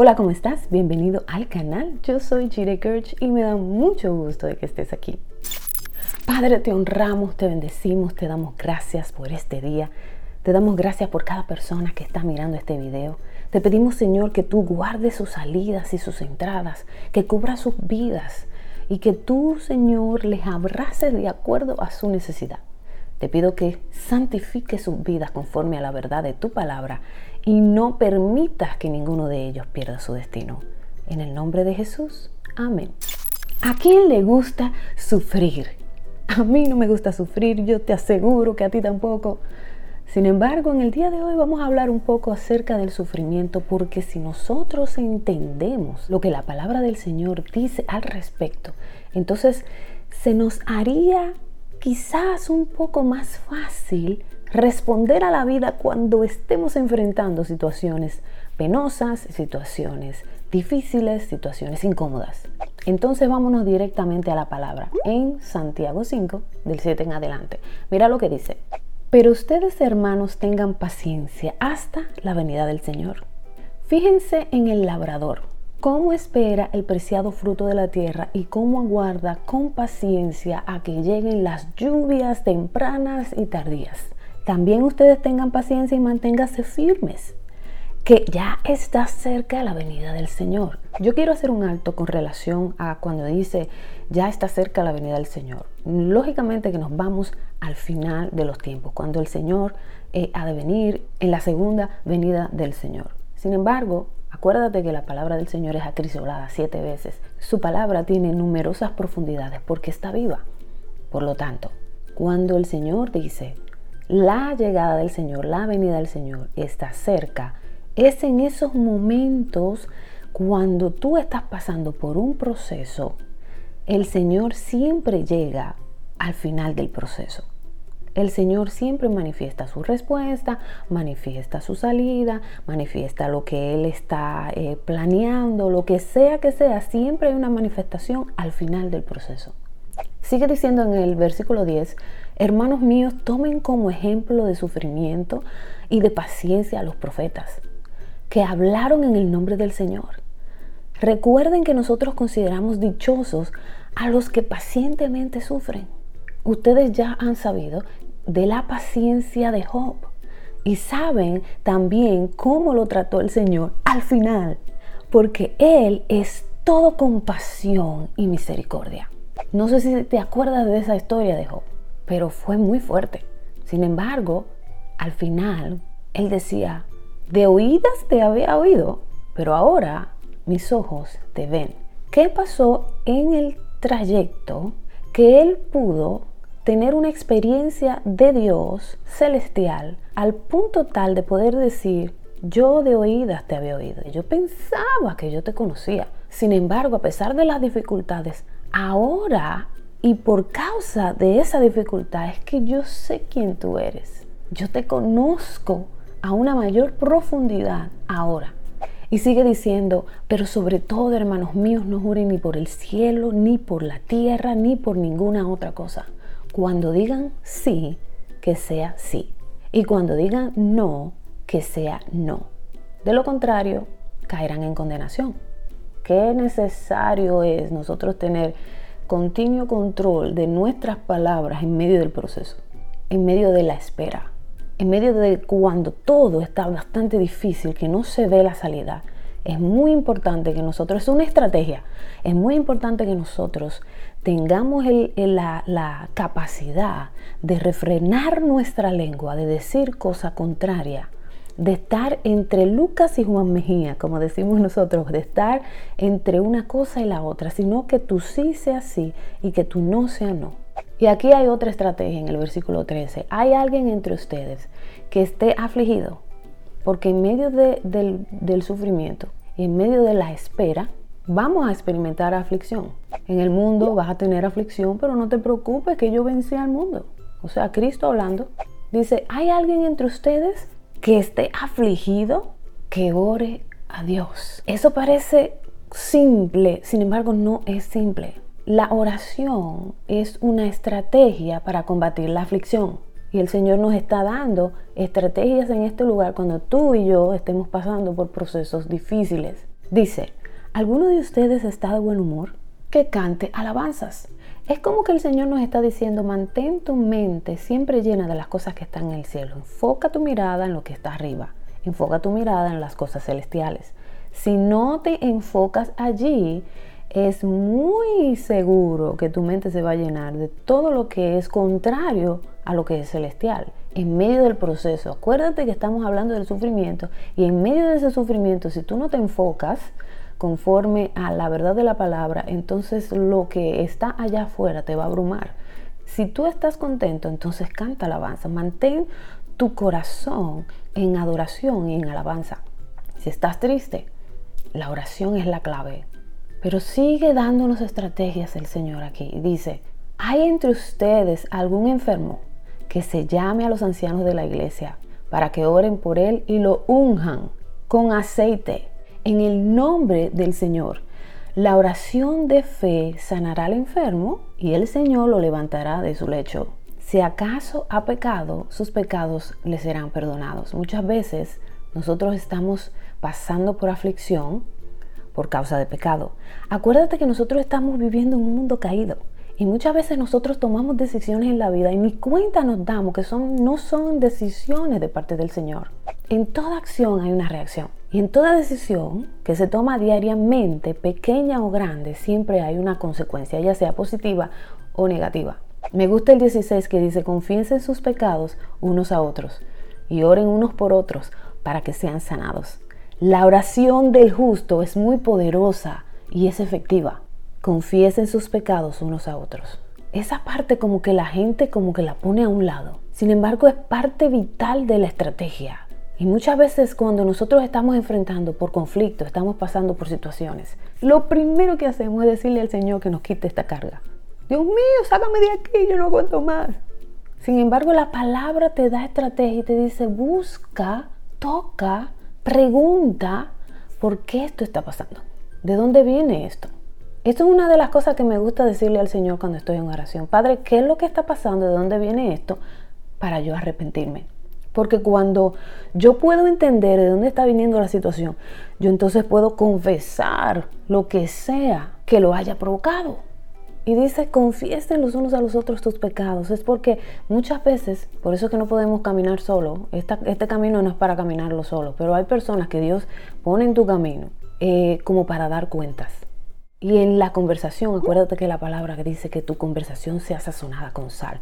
Hola, ¿cómo estás? Bienvenido al canal. Yo soy Jire Kirch y me da mucho gusto de que estés aquí. Padre, te honramos, te bendecimos, te damos gracias por este día. Te damos gracias por cada persona que está mirando este video. Te pedimos, Señor, que tú guardes sus salidas y sus entradas, que cubra sus vidas y que tú, Señor, les abraces de acuerdo a su necesidad. Te pido que santifique sus vidas conforme a la verdad de tu palabra y no permitas que ninguno de ellos pierda su destino. En el nombre de Jesús, amén. ¿A quién le gusta sufrir? A mí no me gusta sufrir, yo te aseguro que a ti tampoco. Sin embargo, en el día de hoy vamos a hablar un poco acerca del sufrimiento porque si nosotros entendemos lo que la palabra del Señor dice al respecto, entonces se nos haría quizás un poco más fácil responder a la vida cuando estemos enfrentando situaciones penosas, situaciones difíciles, situaciones incómodas. Entonces vámonos directamente a la palabra en Santiago 5, del 7 en adelante. Mira lo que dice. Pero ustedes hermanos tengan paciencia hasta la venida del Señor. Fíjense en el labrador, cómo espera el preciado fruto de la tierra y cómo aguarda con paciencia a que lleguen las lluvias tempranas y tardías también ustedes tengan paciencia y manténganse firmes, que ya está cerca la venida del Señor. Yo quiero hacer un alto con relación a cuando dice ya está cerca la venida del Señor. Lógicamente que nos vamos al final de los tiempos, cuando el Señor eh, ha de venir en la segunda venida del Señor. Sin embargo, Acuérdate que la palabra del Señor es acrisolada siete veces. Su palabra tiene numerosas profundidades porque está viva. Por lo tanto, cuando el Señor dice, la llegada del Señor, la venida del Señor está cerca, es en esos momentos cuando tú estás pasando por un proceso, el Señor siempre llega al final del proceso. El Señor siempre manifiesta su respuesta, manifiesta su salida, manifiesta lo que Él está eh, planeando, lo que sea que sea, siempre hay una manifestación al final del proceso. Sigue diciendo en el versículo 10, hermanos míos, tomen como ejemplo de sufrimiento y de paciencia a los profetas que hablaron en el nombre del Señor. Recuerden que nosotros consideramos dichosos a los que pacientemente sufren. Ustedes ya han sabido de la paciencia de Job y saben también cómo lo trató el Señor al final, porque Él es todo compasión y misericordia. No sé si te acuerdas de esa historia de Job, pero fue muy fuerte. Sin embargo, al final, él decía, de oídas te había oído, pero ahora mis ojos te ven. ¿Qué pasó en el trayecto que él pudo tener una experiencia de Dios celestial al punto tal de poder decir, yo de oídas te había oído, yo pensaba que yo te conocía. Sin embargo, a pesar de las dificultades, ahora y por causa de esa dificultad es que yo sé quién tú eres. Yo te conozco a una mayor profundidad ahora. Y sigue diciendo, pero sobre todo, hermanos míos, no juren ni por el cielo, ni por la tierra, ni por ninguna otra cosa. Cuando digan sí, que sea sí. Y cuando digan no, que sea no. De lo contrario, caerán en condenación. Qué necesario es nosotros tener continuo control de nuestras palabras en medio del proceso, en medio de la espera, en medio de cuando todo está bastante difícil, que no se ve la salida. Es muy importante que nosotros, es una estrategia, es muy importante que nosotros tengamos la, capacidad de refrenar nuestra lengua, de decir cosa contraria de estar entre Lucas y Juan Mejía, como decimos nosotros, de estar entre una cosa y la otra, sino que tú sí sea sí y que tú no sea no. Y aquí hay otra estrategia en el versículo 13. Hay alguien entre ustedes que esté afligido, porque en medio del, sufrimiento en medio de la espera, vamos a experimentar aflicción. En el mundo vas a tener aflicción, pero no te preocupes que yo vencí al mundo. O sea, Cristo hablando, dice, ¿hay alguien entre ustedes que esté afligido, que ore a Dios. Eso parece simple, sin embargo no es simple. La oración es una estrategia para combatir la aflicción. Y el Señor nos está dando estrategias en este lugar cuando tú y yo estemos pasando por procesos difíciles. Dice, ¿alguno de ustedes está de buen humor? Que cante alabanzas. Es como que el Señor nos está diciendo, mantén tu mente siempre llena de las cosas que están en el cielo. Enfoca tu mirada en lo que está arriba. Enfoca tu mirada en las cosas celestiales. Si no te enfocas allí, es muy seguro que tu mente se va a llenar de todo lo que es contrario a lo que es celestial. En medio del proceso, acuérdate que estamos hablando del sufrimiento y en medio de ese sufrimiento, si tú no te enfocas, conforme a la verdad de la palabra, entonces lo que está allá afuera te va a abrumar. Si tú estás contento, entonces canta alabanza. Mantén tu corazón en adoración y en alabanza. Si estás triste, la oración es la clave. Pero sigue dándonos estrategias el Señor aquí. Dice, ¿hay entre ustedes algún enfermo que se llame a los ancianos de la iglesia para que oren por él y lo unjan con aceite en el nombre del Señor. La oración de fe sanará al enfermo y el Señor lo levantará de su lecho. Si acaso ha pecado, sus pecados le serán perdonados. Muchas veces nosotros estamos pasando por aflicción por causa de pecado. Acuérdate que nosotros estamos viviendo en un mundo caído. Y muchas veces nosotros tomamos decisiones en la vida y ni cuenta nos damos que son, no son decisiones de parte del Señor. En toda acción hay una reacción. Y en toda decisión que se toma diariamente, pequeña o grande, siempre hay una consecuencia, ya sea positiva o negativa. Me gusta el 16 que dice, confiesen sus pecados unos a otros y oren unos por otros para que sean sanados. La oración del justo es muy poderosa y es efectiva confiesen sus pecados unos a otros. Esa parte como que la gente como que la pone a un lado. Sin embargo, es parte vital de la estrategia. Y muchas veces cuando nosotros estamos enfrentando por conflicto, estamos pasando por situaciones, lo primero que hacemos es decirle al Señor que nos quite esta carga. Dios mío, sácame de aquí, yo no aguanto más. Sin embargo, la palabra te da estrategia y te dice, busca, toca, pregunta, ¿por qué esto está pasando? ¿De dónde viene esto? Esto es una de las cosas que me gusta decirle al Señor cuando estoy en oración. Padre, ¿qué es lo que está pasando? ¿De dónde viene esto? Para yo arrepentirme. Porque cuando yo puedo entender de dónde está viniendo la situación, yo entonces puedo confesar lo que sea que lo haya provocado. Y dice, confiesen los unos a los otros tus pecados. Es porque muchas veces, por eso es que no podemos caminar solo. este camino no es para caminarlo solo, pero hay personas que Dios pone en tu camino eh, como para dar cuentas. Y en la conversación, acuérdate que la palabra que dice que tu conversación sea sazonada con sal.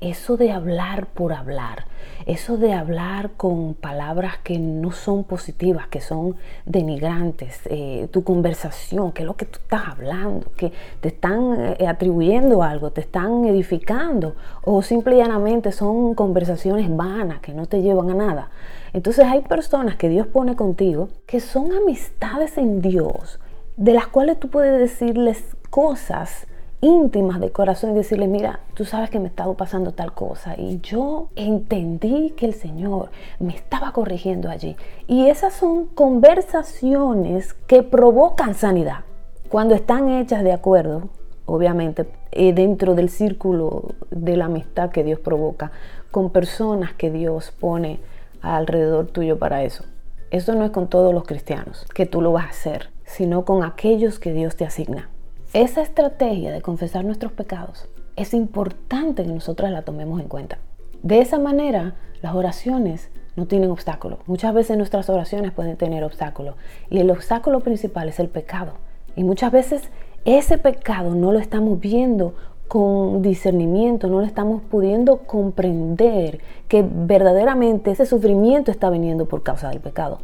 Eso de hablar por hablar, eso de hablar con palabras que no son positivas, que son denigrantes, eh, tu conversación, que es lo que tú estás hablando, que te están eh, atribuyendo algo, te están edificando, o simple y llanamente son conversaciones vanas que no te llevan a nada. Entonces hay personas que Dios pone contigo que son amistades en Dios de las cuales tú puedes decirles cosas íntimas de corazón y decirles, mira, tú sabes que me estaba pasando tal cosa y yo entendí que el Señor me estaba corrigiendo allí. Y esas son conversaciones que provocan sanidad cuando están hechas de acuerdo, obviamente, eh, dentro del círculo de la amistad que Dios provoca, con personas que Dios pone alrededor tuyo para eso. Eso no es con todos los cristianos, que tú lo vas a hacer sino con aquellos que Dios te asigna. Esa estrategia de confesar nuestros pecados es importante que nosotros la tomemos en cuenta. De esa manera, las oraciones no tienen obstáculos. Muchas veces nuestras oraciones pueden tener obstáculos y el obstáculo principal es el pecado. Y muchas veces ese pecado no lo estamos viendo con discernimiento, no lo estamos pudiendo comprender que verdaderamente ese sufrimiento está viniendo por causa del pecado.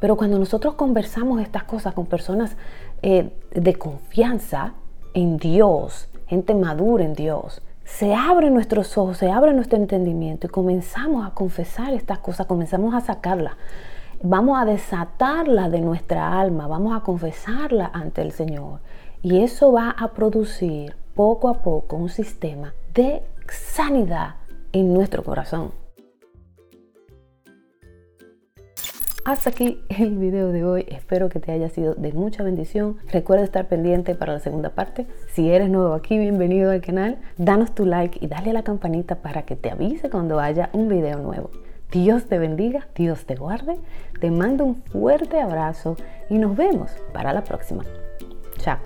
Pero cuando nosotros conversamos estas cosas con personas eh, de confianza en Dios, gente madura en Dios, se abren nuestros ojos, se abre nuestro entendimiento y comenzamos a confesar estas cosas, comenzamos a sacarlas. Vamos a desatarla de nuestra alma, vamos a confesarla ante el Señor. Y eso va a producir poco a poco un sistema de sanidad en nuestro corazón. Hasta aquí el video de hoy. Espero que te haya sido de mucha bendición. Recuerda estar pendiente para la segunda parte. Si eres nuevo aquí, bienvenido al canal. Danos tu like y dale a la campanita para que te avise cuando haya un video nuevo. Dios te bendiga, Dios te guarde, te mando un fuerte abrazo y nos vemos para la próxima. Chao.